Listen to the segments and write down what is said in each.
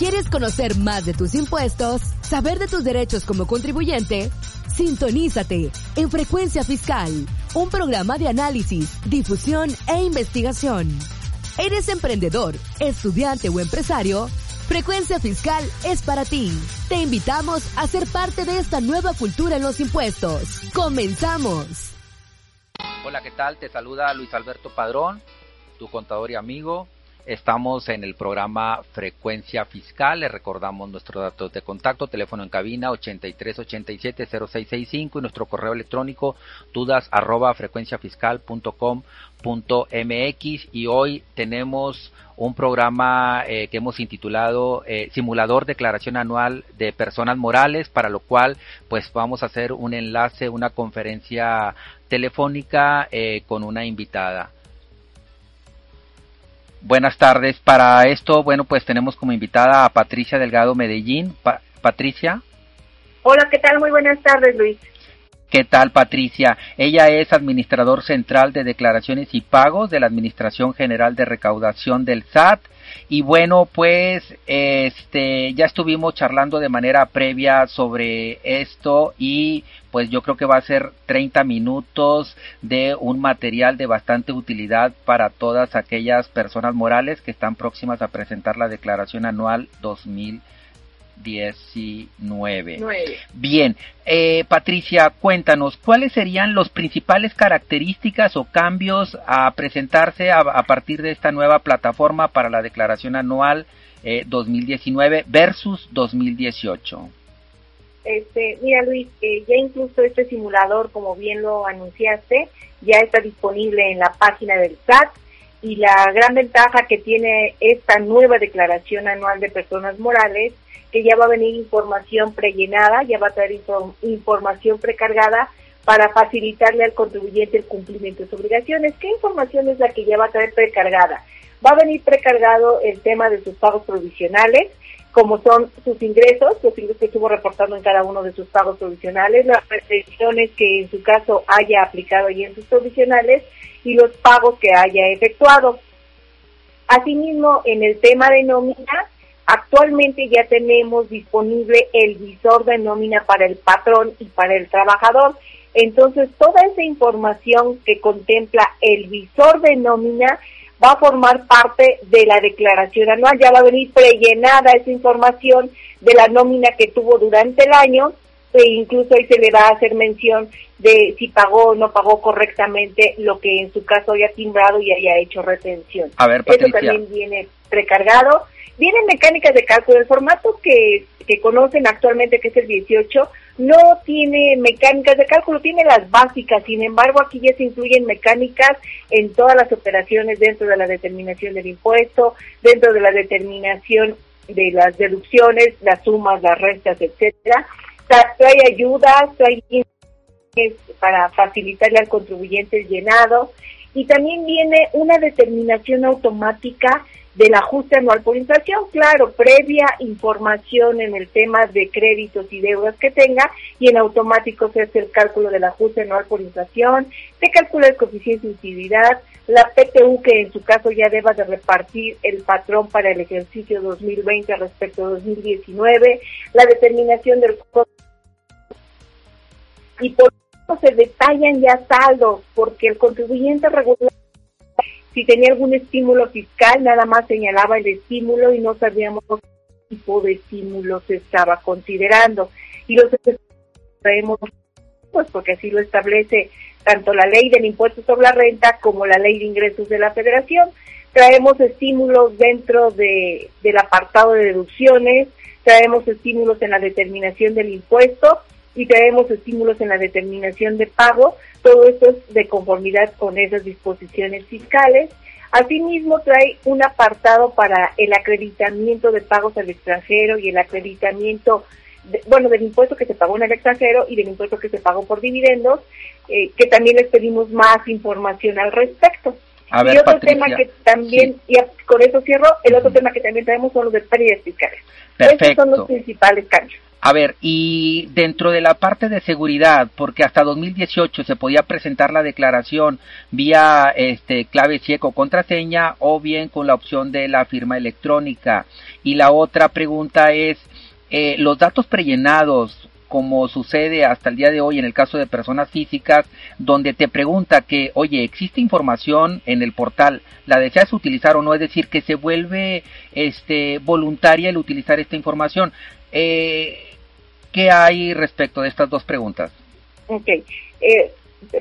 ¿Quieres conocer más de tus impuestos? ¿Saber de tus derechos como contribuyente? Sintonízate en Frecuencia Fiscal, un programa de análisis, difusión e investigación. ¿Eres emprendedor, estudiante o empresario? Frecuencia Fiscal es para ti. Te invitamos a ser parte de esta nueva cultura en los impuestos. ¡Comenzamos! Hola, ¿qué tal? Te saluda Luis Alberto Padrón, tu contador y amigo. Estamos en el programa Frecuencia Fiscal. Les recordamos nuestros datos de contacto, teléfono en cabina 8387-0665 y nuestro correo electrónico dudas arroba frecuenciafiscal.com.mx. Y hoy tenemos un programa eh, que hemos intitulado eh, Simulador Declaración Anual de Personas Morales, para lo cual pues vamos a hacer un enlace, una conferencia telefónica eh, con una invitada. Buenas tardes. Para esto, bueno, pues tenemos como invitada a Patricia Delgado Medellín. Patricia. Hola, ¿qué tal? Muy buenas tardes, Luis. ¿Qué tal, Patricia? Ella es administrador central de declaraciones y pagos de la Administración General de Recaudación del SAT. Y bueno, pues este ya estuvimos charlando de manera previa sobre esto y pues yo creo que va a ser 30 minutos de un material de bastante utilidad para todas aquellas personas morales que están próximas a presentar la declaración anual 2019. Bien, eh, Patricia, cuéntanos, ¿cuáles serían las principales características o cambios a presentarse a, partir de esta nueva plataforma para la declaración anual 2019 eh, versus 2018? Este, mira Luis, eh, ya incluso este simulador, como bien lo anunciaste, ya está disponible en la página del SAT y la gran ventaja que tiene esta nueva declaración anual de personas morales, que ya va a venir información prellenada, ya va a traer información precargada para facilitarle al contribuyente el cumplimiento de sus obligaciones. ¿Qué información es la que ya va a traer precargada? Va a venir precargado el tema de sus pagos provisionales, como son sus ingresos, los ingresos que estuvo reportando en cada uno de sus pagos provisionales, las restricciones que en su caso haya aplicado ahí en sus provisionales y los pagos que haya efectuado. Asimismo, en el tema de nómina, actualmente ya tenemos disponible el visor de nómina para el patrón y para el trabajador. Entonces, toda esa información que contempla el visor de nómina va a formar parte de la declaración anual, ya va a venir prellenada esa información de la nómina que tuvo durante el año e incluso ahí se le va a hacer mención de si pagó o no pagó correctamente lo que en su caso haya timbrado y haya hecho retención. A ver, Eso también viene precargado. Vienen mecánicas de cálculo. El formato que, que conocen actualmente, que es el 18, no tiene mecánicas de cálculo, tiene las básicas, sin embargo aquí ya se incluyen mecánicas en todas las operaciones dentro de la determinación del impuesto, dentro de la determinación de las deducciones, las sumas, las restas, etcétera. Trae ayudas, trae para facilitarle al contribuyente el llenado y también viene una determinación automática del ajuste anual por inflación, claro, previa información en el tema de créditos y deudas que tenga y en automático se hace el cálculo del ajuste anual por inflación, se calcula el coeficiente de utilidad, la PTU que en su caso ya deba de repartir el patrón para el ejercicio 2020 respecto a 2019, la determinación del y por eso se detallan ya saldos porque el contribuyente regular si tenía algún estímulo fiscal, nada más señalaba el estímulo y no sabíamos qué tipo de estímulo se estaba considerando. Y los traemos, pues porque así lo establece tanto la ley del impuesto sobre la renta como la ley de ingresos de la federación. Traemos estímulos dentro de, del apartado de deducciones, traemos estímulos en la determinación del impuesto y traemos estímulos en la determinación de pago. Todo esto es de conformidad con esas disposiciones fiscales. Asimismo, trae un apartado para el acreditamiento de pagos al extranjero y el acreditamiento, bueno, del impuesto que se pagó en el extranjero y del impuesto que se pagó por dividendos, eh, que también les pedimos más información al respecto. y otro tema que también, y con eso cierro, el otro tema que también traemos son los de pérdidas fiscales. Estos son los principales cambios. A ver, y dentro de la parte de seguridad, porque hasta 2018 se podía presentar la declaración vía este clave o contraseña o bien con la opción de la firma electrónica. Y la otra pregunta es, eh, los datos prellenados, como sucede hasta el día de hoy en el caso de personas físicas, donde te pregunta que, oye, existe información en el portal, ¿la deseas utilizar o no? Es decir, que se vuelve este, voluntaria el utilizar esta información. Eh, ¿Qué hay respecto de estas dos preguntas? Ok, eh,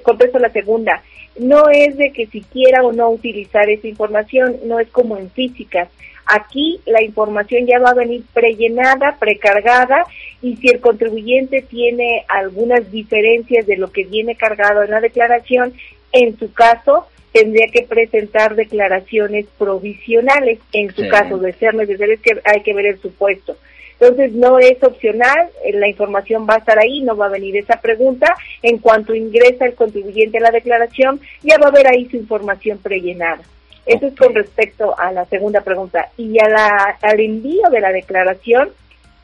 contesto la segunda. No es de que si quiera o no utilizar esa información, no es como en física. Aquí la información ya va a venir prellenada, precargada y si el contribuyente tiene algunas diferencias de lo que viene cargado en la declaración, en su caso tendría que presentar declaraciones provisionales. En su caso de ser necesario es que hay que ver el supuesto. Entonces no es opcional, eh, la información va a estar ahí, no va a venir esa pregunta. En cuanto ingresa el contribuyente a la declaración, ya va a haber ahí su información prellenada. Eso es con respecto a la segunda pregunta. Y a la, al envío de la declaración,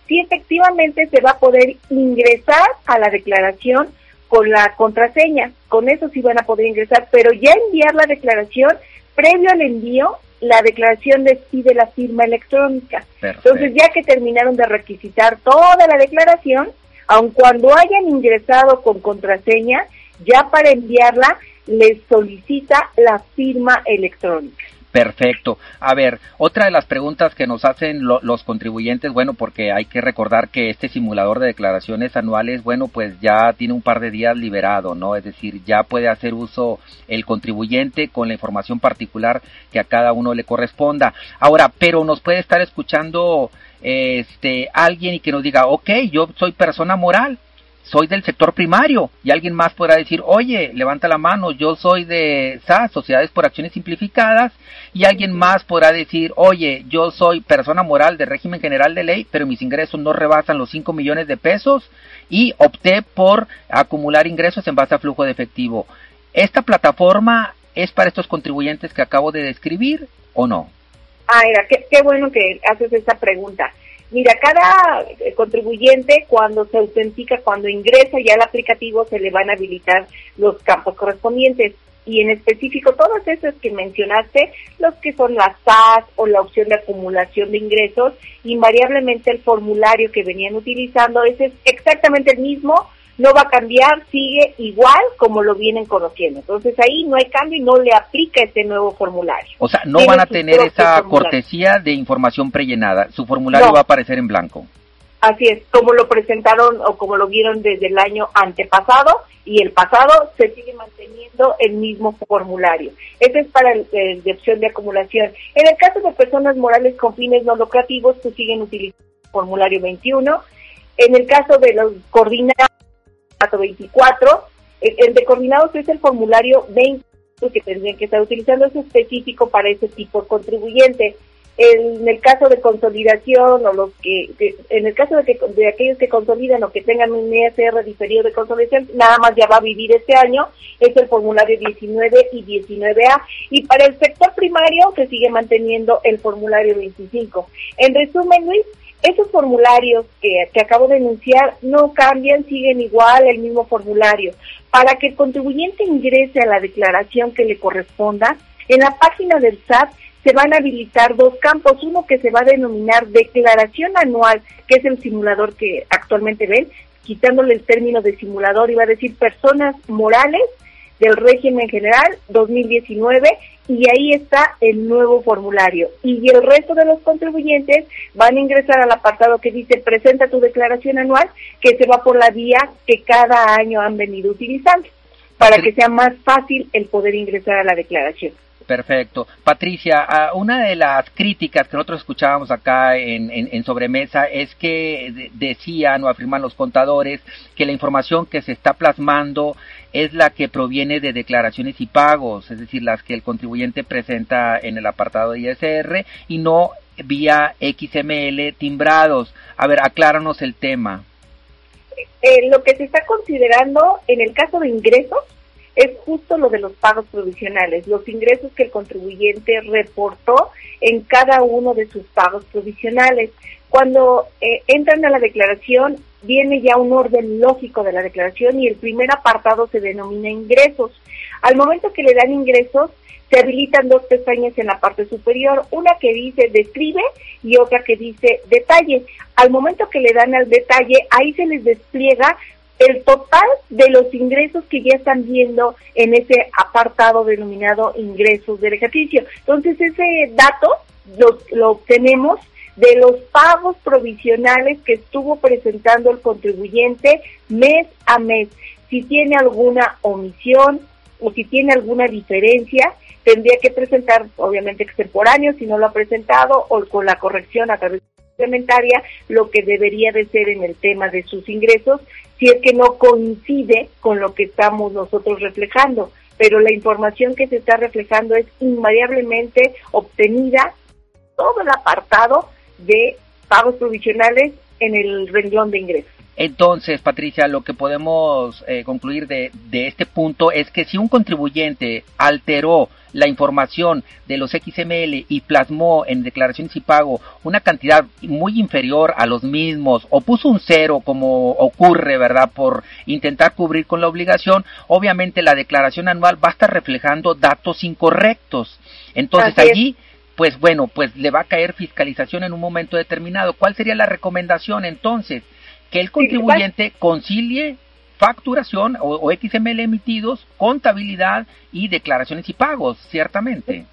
sí efectivamente se va a poder ingresar a la declaración con la contraseña. Con eso sí van a poder ingresar, pero ya enviar la declaración, previo al envío, la declaración les pide la firma electrónica. Entonces, ya que terminaron de requisitar toda la declaración, aun cuando hayan ingresado con contraseña, ya para enviarla les solicita la firma electrónica. Perfecto. A ver, otra de las preguntas que nos hacen los contribuyentes, bueno, porque hay que recordar que este simulador de declaraciones anuales, bueno, pues ya tiene un par de días liberado, ¿no? Es decir, ya puede hacer uso el contribuyente con la información particular que a cada uno le corresponda. Ahora, pero nos puede estar escuchando este alguien y que nos diga, ok, yo soy persona moral, soy del sector primario y alguien más podrá decir, oye, levanta la mano, yo soy de SAS, Sociedades por Acciones Simplificadas, y alguien más podrá decir, oye, yo soy persona moral de régimen general de ley, pero mis ingresos no rebasan los 5 millones de pesos y opté por acumular ingresos en base a flujo de efectivo. ¿Esta plataforma es para estos contribuyentes que acabo de describir o no? Ah, mira, qué, qué bueno que haces esa pregunta. Mira, cada eh, contribuyente cuando se autentica, cuando ingresa ya al aplicativo, se le van a habilitar los campos correspondientes. Y en específico todos esos que mencionaste, los que son las SAS o la opción de acumulación de ingresos, invariablemente el formulario que venían utilizando ese es exactamente el mismo no va a cambiar, sigue igual como lo vienen conociendo. Entonces ahí no hay cambio y no le aplica este nuevo formulario. O sea, no van a tener esa cortesía de información prellenada, su formulario va a aparecer en blanco. Así es, como lo presentaron o como lo vieron desde el año antepasado y el pasado se sigue manteniendo el mismo formulario. Ese es para el, de opción de acumulación. En el caso de personas morales con fines no lucrativos, pues siguen utilizando el formulario 21. En el caso de los coordinados 24. El, de coordinados es el formulario 20 que tendrían que estar utilizando, es específico para ese tipo de contribuyente. En el caso de consolidación o los que, en el caso de, que, de aquellos que consolidan o que tengan un ESR diferido de consolidación, nada más ya va a vivir este año, es el formulario 19 y 19A. Y para el sector primario se sigue manteniendo el formulario 25. En resumen, Luis, esos formularios que, acabo de enunciar no cambian, siguen igual el mismo formulario. Para que el contribuyente ingrese a la declaración que le corresponda, en la página del SAT se van a habilitar dos campos, uno que se va a denominar declaración anual, que es el simulador que actualmente ven, quitándole el término de simulador, iba a decir personas morales del régimen general 2019 y ahí está el nuevo formulario. Y el resto de los contribuyentes van a ingresar al apartado que dice presenta tu declaración anual, que se va por la vía que cada año han venido utilizando, para que sea más fácil el poder ingresar a la declaración. Perfecto. Patricia, una de las críticas que nosotros escuchábamos acá en, en, sobremesa es que decían o afirman los contadores que la información que se está plasmando es la que proviene de declaraciones y pagos, es decir, las que el contribuyente presenta en el apartado de ISR y no vía XML timbrados. A ver, acláranos el tema. Eh, lo que se está considerando en el caso de ingresos es justo lo de los pagos provisionales, los ingresos que el contribuyente reportó en cada uno de sus pagos provisionales. Cuando eh, entran a la declaración, viene ya un orden lógico de la declaración y el primer apartado se denomina ingresos. Al momento que le dan ingresos, se habilitan dos pestañas en la parte superior, una que dice describe y otra que dice detalle. Al momento que le dan al detalle, ahí se les despliega el total de los ingresos que ya están viendo en ese apartado denominado ingresos del ejercicio. Entonces ese dato lo, lo obtenemos de los pagos provisionales que estuvo presentando el contribuyente mes a mes. Si tiene alguna omisión o si tiene alguna diferencia, tendría que presentar, obviamente extemporáneo, si no lo ha presentado, o con la corrección a través complementaria, lo que debería de ser en el tema de sus ingresos, si es que no coincide con lo que estamos nosotros reflejando. Pero la información que se está reflejando es invariablemente obtenida todo el apartado de pagos provisionales en el renglón de ingresos. Entonces, Patricia, lo que podemos eh, concluir de, de, este punto es que si un contribuyente alteró la información de los XML y plasmó en declaraciones y pago una cantidad muy inferior a los mismos o puso un cero como ocurre, ¿verdad? Por intentar cubrir con la obligación, obviamente la declaración anual va a estar reflejando datos incorrectos. Entonces allí pues bueno, pues le va a caer fiscalización en un momento determinado. ¿Cuál sería la recomendación entonces? Que el contribuyente concilie facturación o, XML emitidos, contabilidad y declaraciones y pagos, ciertamente.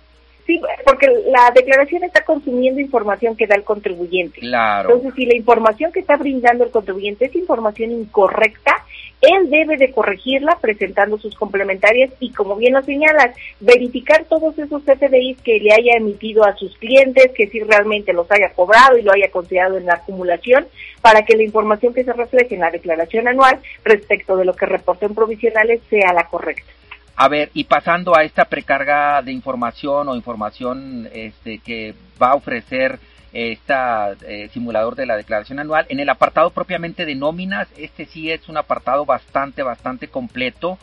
Sí, porque la declaración está consumiendo información que da el contribuyente. Claro. Entonces, si la información que está brindando el contribuyente es información incorrecta, él debe de corregirla presentando sus complementarias y, como bien lo señalas, verificar todos esos FDIs que le haya emitido a sus clientes, que si realmente los haya cobrado y lo haya considerado en la acumulación, para que la información que se refleje en la declaración anual respecto de lo que reportó en provisionales sea la correcta. A ver, y pasando a esta precarga de información o información este, que va a ofrecer este simulador de la declaración anual. En el apartado propiamente de nóminas, este sí es un apartado bastante, bastante completo.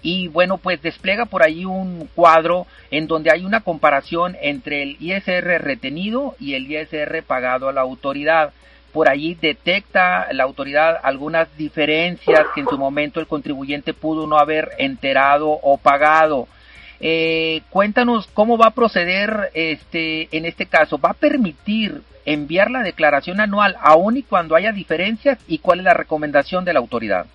Y bueno, pues despliega por ahí un cuadro en donde hay una comparación entre el ISR retenido y el ISR pagado a la autoridad. Por allí detecta la autoridad algunas diferencias que en su momento el contribuyente pudo no haber enterado o pagado. Eh, cuéntanos cómo va a proceder este en este caso. ¿Va a permitir enviar la declaración anual aún y cuando haya diferencias y cuál es la recomendación de la autoridad?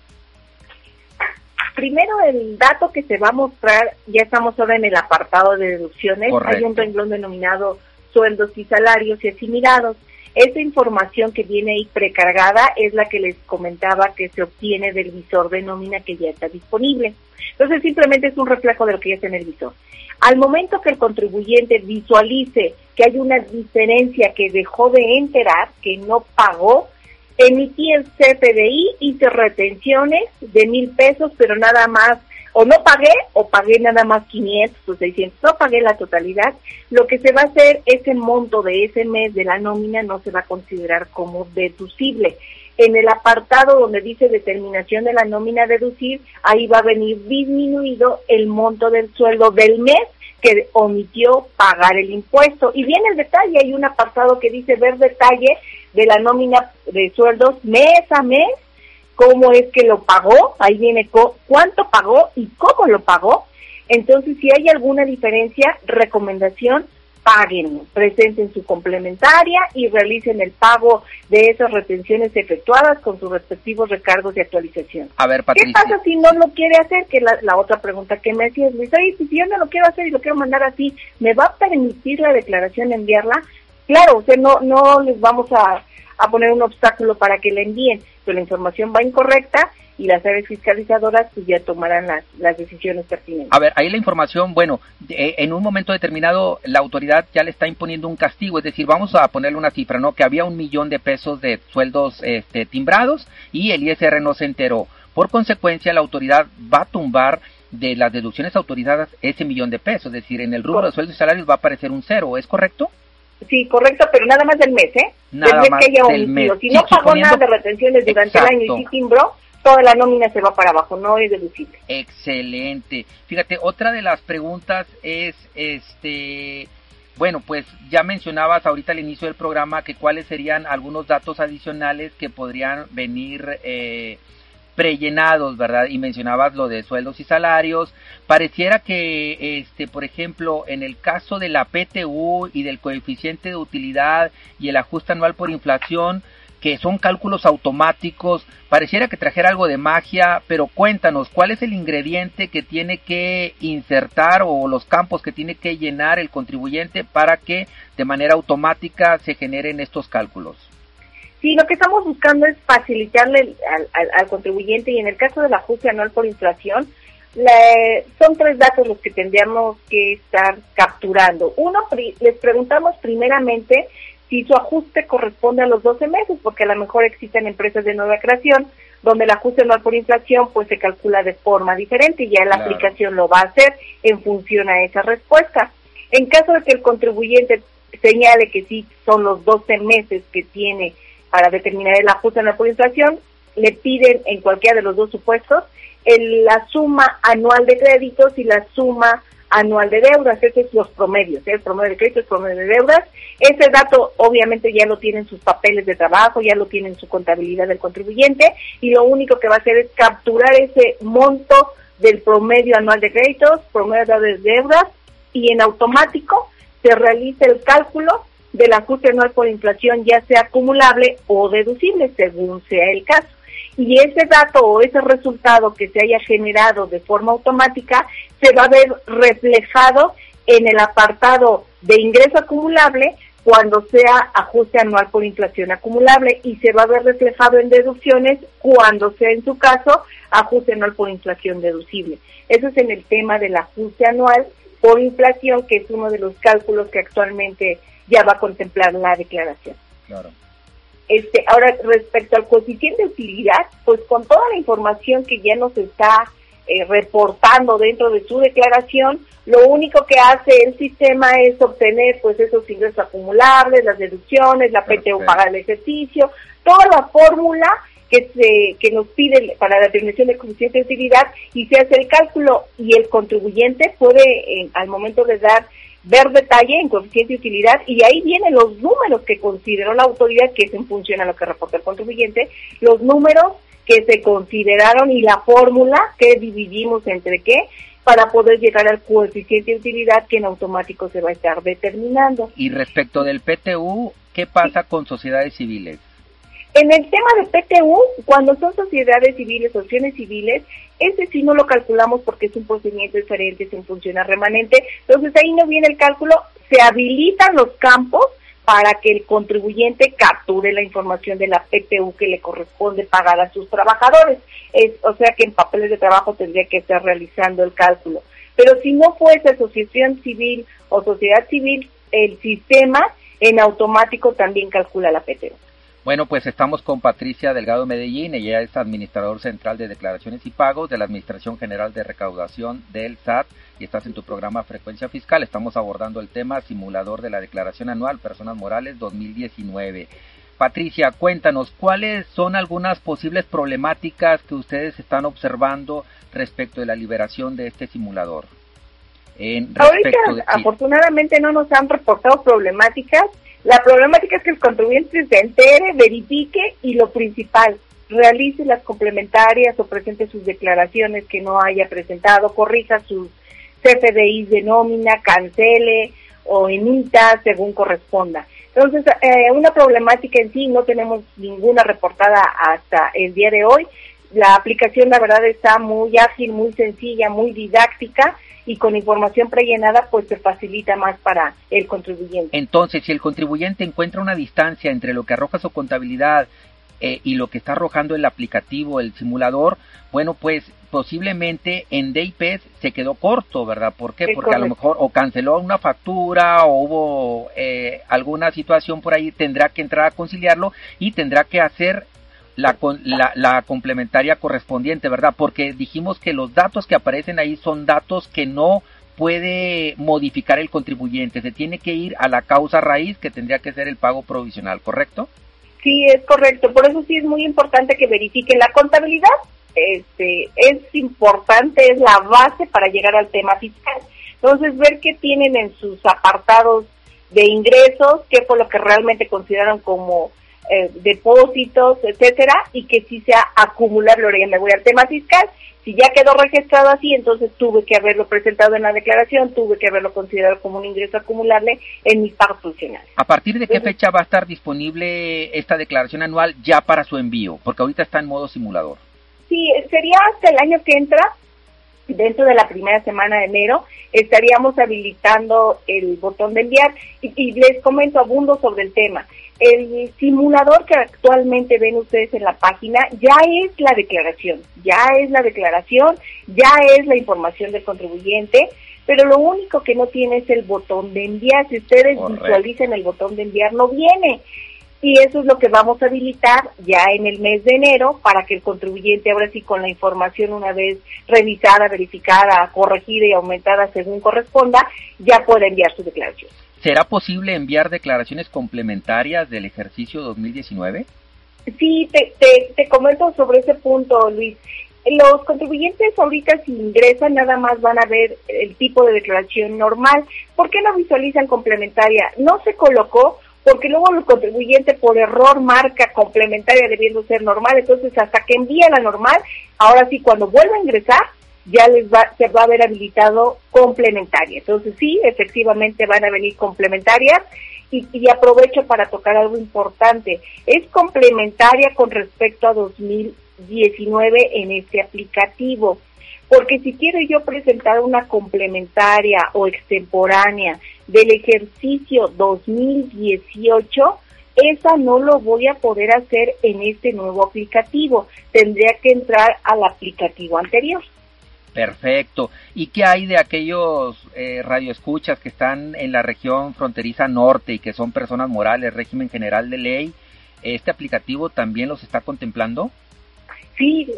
Primero, el dato que se va a mostrar, ya estamos ahora en el apartado de deducciones, hay un renglón denominado sueldos y salarios y asimilados. Esa información que viene ahí precargada es la que les comentaba que se obtiene del visor de nómina que ya está disponible. Entonces simplemente es un reflejo de lo que ya está en el visor. Al momento que el contribuyente visualice que hay una diferencia que dejó de enterar, que no pagó, emití el CFDI, hice retenciones de mil pesos, pero nada más o no pagué o pagué nada más 500 o 600, no pagué la totalidad, lo que se va a hacer, ese monto de ese mes de la nómina no se va a considerar como deducible. En el apartado donde dice determinación de la nómina deducir, ahí va a venir disminuido el monto del sueldo del mes que omitió pagar el impuesto. Y viene el detalle, hay un apartado que dice ver detalle de la nómina de sueldos mes a mes cómo es que lo pagó, ahí viene cuánto pagó y cómo lo pagó. Entonces, si hay alguna diferencia, recomendación, paguen, presenten su complementaria y realicen el pago de esas retenciones efectuadas con sus respectivos recargos de actualización. A ver, ¿Qué pasa si no lo quiere hacer? Que la, la otra pregunta que me hacías, Luis, oye, si yo no lo quiero hacer y lo quiero mandar así, ¿me va a permitir la declaración enviarla? Claro, o sea, no, no les vamos a a poner un obstáculo para que la envíen, pero la información va incorrecta y las áreas fiscalizadoras pues ya tomarán las, las decisiones pertinentes. A ver, ahí la información, bueno, eh, en un momento determinado la autoridad ya le está imponiendo un castigo, es decir, vamos a ponerle una cifra, ¿no? Que había un millón de pesos de sueldos este, timbrados y el ISR no se enteró. Por consecuencia, la autoridad va a tumbar de las deducciones autorizadas ese millón de pesos, es decir, en el rubro de sueldos y salarios va a aparecer un cero, ¿es correcto? Sí, correcto, pero nada más del mes, ¿eh? Nada del mes más que haya del mes. Si no pagó nada de retenciones durante el año y sí timbró, toda la nómina se va para abajo, no es deducible. Excelente. Fíjate, otra de las preguntas es, este, bueno, pues ya mencionabas ahorita al inicio del programa que cuáles serían algunos datos adicionales que podrían venir eh, prellenados, ¿verdad? Y mencionabas lo de sueldos y salarios. Pareciera que, este, por ejemplo, en el caso de la PTU y del coeficiente de utilidad y el ajuste anual por inflación, que son cálculos automáticos, pareciera que trajera algo de magia, pero cuéntanos, ¿cuál es el ingrediente que tiene que insertar o los campos que tiene que llenar el contribuyente para que de manera automática se generen estos cálculos? Sí, lo que estamos buscando es facilitarle al, contribuyente y en el caso del ajuste anual por inflación, son tres datos los que tendríamos que estar capturando. Uno, les preguntamos primeramente si su ajuste corresponde a los 12 meses, porque a lo mejor existen empresas de nueva creación donde el ajuste anual por inflación pues se calcula de forma diferente y ya la aplicación lo va a hacer en función a esa respuesta. En caso de que el contribuyente señale que sí son los 12 meses que tiene para determinar el ajuste en la inflación, le piden en cualquiera de los dos supuestos la suma anual de créditos y la suma anual de deudas, esos son los promedios, ¿eh? el promedio de créditos, el promedio de deudas. Ese dato obviamente ya lo tienen sus papeles de trabajo, ya lo tienen su contabilidad del contribuyente y lo único que va a hacer es capturar ese monto del promedio anual de créditos, promedio de deudas y en automático se realiza el cálculo del ajuste anual por inflación, ya sea acumulable o deducible, según sea el caso. Y ese dato o ese resultado que se haya generado de forma automática se va a ver reflejado en el apartado de ingreso acumulable cuando sea ajuste anual por inflación acumulable y se va a ver reflejado en deducciones cuando sea en su caso ajuste anual por inflación deducible. Eso es en el tema del ajuste anual por inflación, que es uno de los cálculos que actualmente ya va a contemplar la declaración. Claro. Este, ahora, respecto al coeficiente de utilidad, pues con toda la información que ya nos está eh, reportando dentro de su declaración, lo único que hace el sistema es obtener pues esos ingresos acumulables, las deducciones, la PTU para el ejercicio, toda la fórmula que se que nos pide para la determinación de coeficiente de utilidad y se hace el cálculo y el contribuyente puede eh, al momento de dar ver detalle en coeficiente de utilidad y ahí vienen los números que consideró la autoridad, que es en función a lo que reporta el contribuyente, los números que se consideraron y la fórmula que dividimos entre qué para poder llegar al coeficiente de utilidad que en automático se va a estar determinando. Y respecto del PTU, ¿qué pasa con sociedades civiles? En el tema de PTU, cuando son sociedades civiles, opciones civiles, ese sí no lo calculamos porque es un procedimiento diferente, es en función remanente. Entonces ahí no viene el cálculo, se habilitan los campos para que el contribuyente capture la información de la PTU que le corresponde pagar a sus trabajadores. Es, o sea que en papeles de trabajo tendría que estar realizando el cálculo. Pero si no fuese asociación civil o sociedad civil, el sistema en automático también calcula la PTU. Bueno, pues estamos con Patricia Delgado Medellín, ella es administrador central de declaraciones y pagos de la Administración General de Recaudación del SAT y estás en tu programa Frecuencia Fiscal. Estamos abordando el tema simulador de la declaración anual Personas Morales 2019. Patricia, cuéntanos, ¿cuáles son algunas posibles problemáticas que ustedes están observando respecto de la liberación de este simulador? En Ahorita, afortunadamente, no nos han reportado problemáticas la problemática es que el contribuyente se entere, verifique y lo principal, realice las complementarias o presente sus declaraciones que no haya presentado, corrija sus CFDI de nómina, cancele o emita según corresponda. Entonces, eh, una problemática en sí no tenemos ninguna reportada hasta el día de hoy. La aplicación, la verdad, está muy ágil, muy sencilla, muy didáctica y con información prellenada pues se facilita más para el contribuyente. Entonces, si el contribuyente encuentra una distancia entre lo que arroja su contabilidad eh, y lo que está arrojando el aplicativo, el simulador, bueno, pues posiblemente en DIPES se quedó corto, ¿verdad? ¿Por qué? Porque a lo mejor o canceló una factura o hubo eh, alguna situación por ahí, tendrá que entrar a conciliarlo y tendrá que hacer la, la, complementaria correspondiente, ¿verdad? Porque dijimos que los datos que aparecen ahí son datos que no puede modificar el contribuyente, se tiene que ir a la causa raíz que tendría que ser el pago provisional, ¿correcto? Sí, es correcto. Por eso sí es muy importante que verifiquen la contabilidad este, es importante, es la base para llegar al tema fiscal. Entonces, ver qué tienen en sus apartados de ingresos, qué fue lo que realmente consideraron como eh, depósitos, etcétera, y que si sea acumulable, ahora ya me voy al tema fiscal, si ya quedó registrado así, entonces tuve que haberlo presentado en la declaración, tuve que haberlo considerado como un ingreso acumulable en mis pagos funcionales. ¿A partir de qué fecha va a estar disponible esta declaración anual ya para su envío? Porque ahorita está en modo simulador. Sí, sería hasta el año que entra, dentro de la primera semana de enero estaríamos habilitando el botón de enviar y, les comento abundo sobre el tema. El simulador que actualmente ven ustedes en la página ya es la declaración, ya es la declaración, ya es la información del contribuyente, pero lo único que no tiene es el botón de enviar. Si ustedes visualicen el botón de enviar, no viene y eso es lo que vamos a habilitar ya en el mes de enero para que el contribuyente ahora sí con la información una vez revisada, verificada, corregida y aumentada según corresponda, ya pueda enviar su declaración. ¿Será posible enviar declaraciones complementarias del ejercicio 2019? Sí, te, te, comento sobre ese punto, Luis. Los contribuyentes ahorita si ingresan nada más van a ver el tipo de declaración normal. ¿Por qué no visualizan complementaria? No se colocó porque luego el contribuyente por error marca complementaria debiendo ser normal, entonces hasta que envía la normal, ahora sí cuando vuelva a ingresar ya les va, se va a haber habilitado complementaria. Entonces sí, efectivamente van a venir complementarias y, y aprovecho para tocar algo importante. Es complementaria con respecto a 2019 en este aplicativo porque si quiero yo presentar una complementaria o extemporánea del ejercicio 2018, esa no lo voy a poder hacer en este nuevo aplicativo. Tendría que entrar al aplicativo anterior. Perfecto. ¿Y qué hay de aquellos eh, radioescuchas que están en la región fronteriza norte y que son personas morales, régimen general de ley? ¿Este aplicativo también los está contemplando? Sí,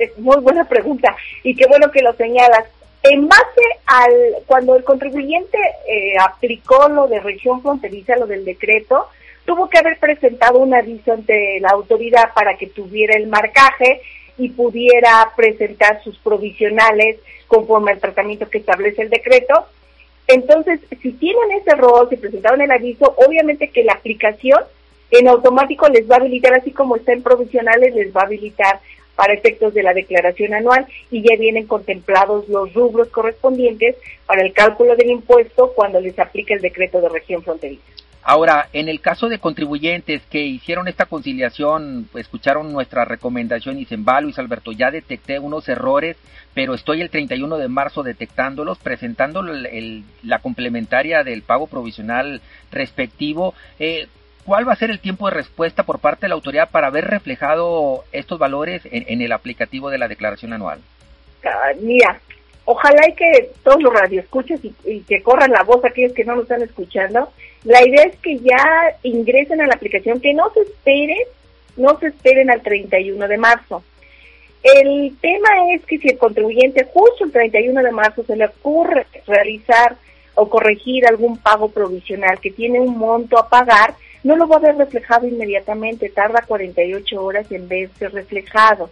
es, muy buena pregunta y qué bueno que lo señalas. En base al, cuando el contribuyente eh, aplicó lo de región fronteriza, lo del decreto, tuvo que haber presentado un aviso ante la autoridad para que tuviera el marcaje y pudiera presentar sus provisionales conforme al tratamiento que establece el decreto. Entonces, si tienen ese rol, si presentaron el aviso, obviamente que la aplicación en automático les va a habilitar, así como está en provisionales, les va a habilitar para efectos de la declaración anual y ya vienen contemplados los rubros correspondientes para el cálculo del impuesto cuando les aplique el decreto de región fronteriza. Ahora, en el caso de contribuyentes que hicieron esta conciliación, escucharon nuestra recomendación y dicen, va Luis Alberto, ya detecté unos errores, pero estoy el 31 de marzo detectándolos, presentando la complementaria del pago provisional respectivo. Eh, ¿Cuál va a ser el tiempo de respuesta por parte de la autoridad para ver reflejado estos valores en, el aplicativo de la declaración anual? Mira, ojalá y que todos los radioescuches y, y que corran la voz aquellos que no nos están escuchando. La idea es que ya ingresen a la aplicación, que no se esperen, no se esperen al 31 de marzo. El tema es que si el contribuyente justo el 31 de marzo se le ocurre realizar o corregir algún pago provisional que tiene un monto a pagar, no lo va a ver reflejado inmediatamente, tarda 48 horas en verse reflejado.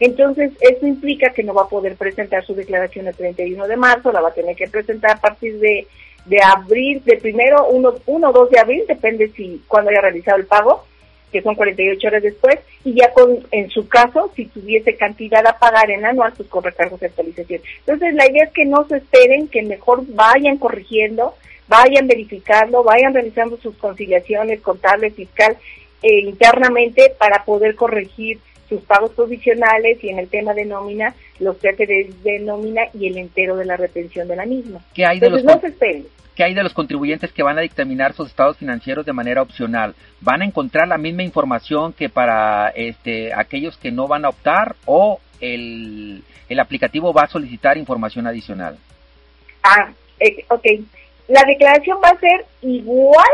Entonces, eso implica que no va a poder presentar su declaración el 31 de marzo, la va a tener que presentar a partir de, de abril, de primero, 1 o 2 de abril, depende si cuando haya realizado el pago, que son 48 horas después, y ya con, en su caso, si tuviese cantidad a pagar en anual, pues con recargos de actualización. Entonces, la idea es que no se esperen, que mejor vayan corrigiendo, vayan verificando, vayan realizando sus conciliaciones contables, fiscal eh, internamente para poder corregir sus pagos provisionales y en el tema de nómina, los TFDs de nómina y el entero de la retención de la misma. ¿Qué hay de los no ¿Qué hay de los contribuyentes que van a dictaminar sus estados financieros de manera opcional? ¿Van a encontrar la misma información que para este, aquellos que no van a optar o el, el aplicativo va a solicitar información adicional? Ah, eh, ok la declaración va a ser igual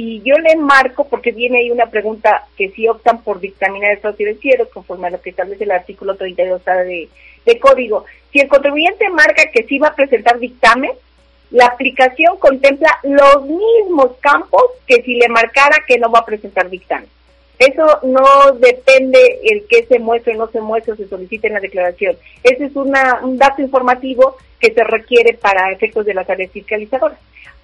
si yo le marco, porque viene ahí una pregunta que si optan por dictaminar estados financieros, conforme a lo que establece el artículo 32 de, de código. Si el contribuyente marca que sí va a presentar dictamen, la aplicación contempla los mismos campos que si le marcara que no va a presentar dictamen. Eso no depende el que se muestre o no se muestre o se solicite en la declaración. Ese es una, un dato informativo que se requiere para efectos de las áreas fiscalizadoras.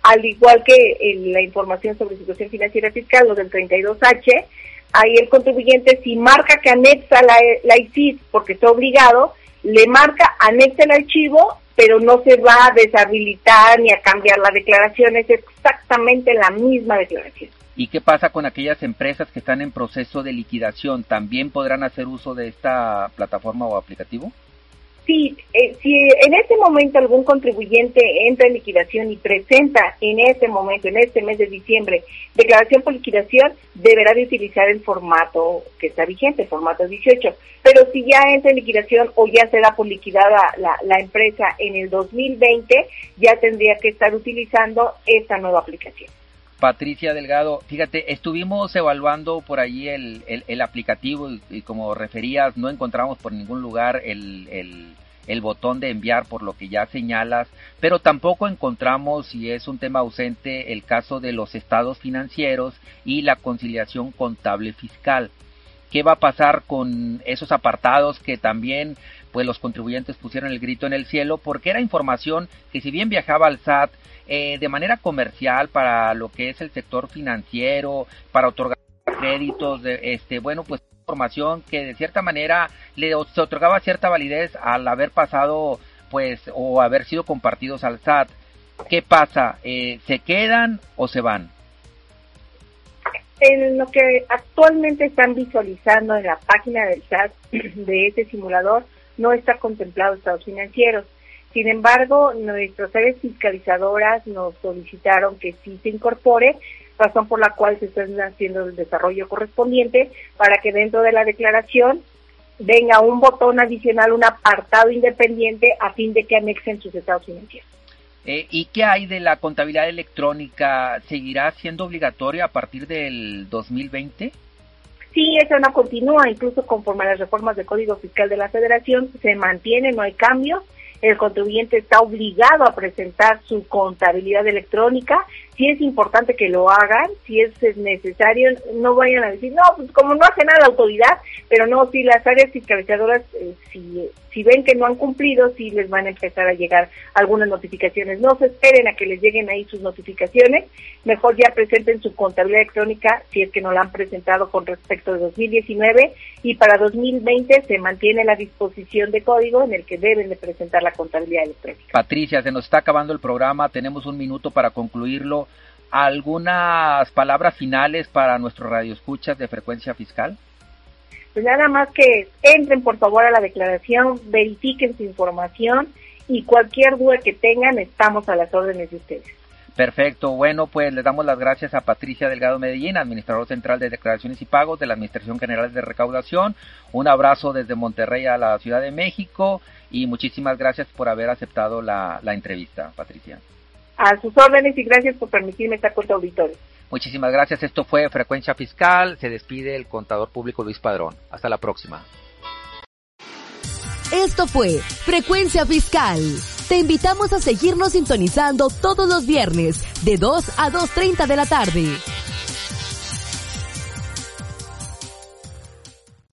Al igual que la información sobre situación financiera fiscal, lo del 32H, ahí el contribuyente si marca que anexa la, la ICID porque está obligado, le marca, anexa el archivo, pero no se va a deshabilitar ni a cambiar la declaración, es exactamente la misma declaración. ¿Y qué pasa con aquellas empresas que están en proceso de liquidación? ¿También podrán hacer uso de esta plataforma o aplicativo? Sí, eh, si en este momento algún contribuyente entra en liquidación y presenta en este momento, en este mes de diciembre, declaración por liquidación, deberá de utilizar el formato que está vigente, formato 18. Pero si ya entra en liquidación o ya será por liquidada la, la empresa en el 2020, ya tendría que estar utilizando esta nueva aplicación. Patricia Delgado, fíjate, estuvimos evaluando por allí el, el, aplicativo y, como referías, no encontramos por ningún lugar el, el, el, botón de enviar por lo que ya señalas, pero tampoco encontramos, y es un tema ausente, el caso de los estados financieros y la conciliación contable fiscal. ¿Qué va a pasar con esos apartados que también pues los contribuyentes pusieron el grito en el cielo porque era información que si bien viajaba al SAT eh, de manera comercial para lo que es el sector financiero, para otorgar créditos, de, este, bueno, pues información que de cierta manera le se otorgaba cierta validez al haber pasado, pues, o haber sido compartidos al SAT. ¿Qué pasa? Eh, ¿Se quedan o se van? En lo que actualmente están visualizando en la página del SAT de este simulador, no está contemplado estados financieros. Sin embargo, nuestras áreas fiscalizadoras nos solicitaron que sí se incorpore, razón por la cual se está haciendo el desarrollo correspondiente para que dentro de la declaración venga un botón adicional, un apartado independiente a fin de que anexen sus estados financieros. Eh, ¿Y qué hay de la contabilidad electrónica? ¿Seguirá siendo obligatoria a partir del 2020? Sí, eso no continúa, incluso conforme a las reformas del Código Fiscal de la Federación, se mantiene, no hay cambios el contribuyente está obligado a presentar su contabilidad electrónica. Si es importante que lo hagan, si es necesario, no vayan a decir, no, pues como no hace nada la autoridad, pero no, si las áreas fiscalizadoras, eh, si, si ven que no han cumplido, si les van a empezar a llegar algunas notificaciones. No se esperen a que les lleguen ahí sus notificaciones, mejor ya presenten su contabilidad electrónica si es que no la han presentado con respecto de 2019 y para 2020 se mantiene la disposición de código en el que deben de presentar la contabilidad electrónica. Patricia, se nos está acabando el programa, tenemos un minuto para concluirlo. ¿Algunas palabras finales para nuestros radioescuchas de frecuencia fiscal? Pues nada más que entren por favor a la declaración, verifiquen su información y cualquier duda que tengan, estamos a las órdenes de ustedes. Perfecto, bueno, pues le damos las gracias a Patricia Delgado Medellín, administrador central de declaraciones y pagos de la Administración General de Recaudación. Un abrazo desde Monterrey a la Ciudad de México y muchísimas gracias por haber aceptado la, entrevista, Patricia. A sus órdenes y gracias por permitirme estar con tu auditorio. Muchísimas gracias. Esto fue Frecuencia Fiscal. Se despide el contador público Luis Padrón. Hasta la próxima. Esto fue Frecuencia Fiscal. Te invitamos a seguirnos sintonizando todos los viernes de 2 a 2.30 de la tarde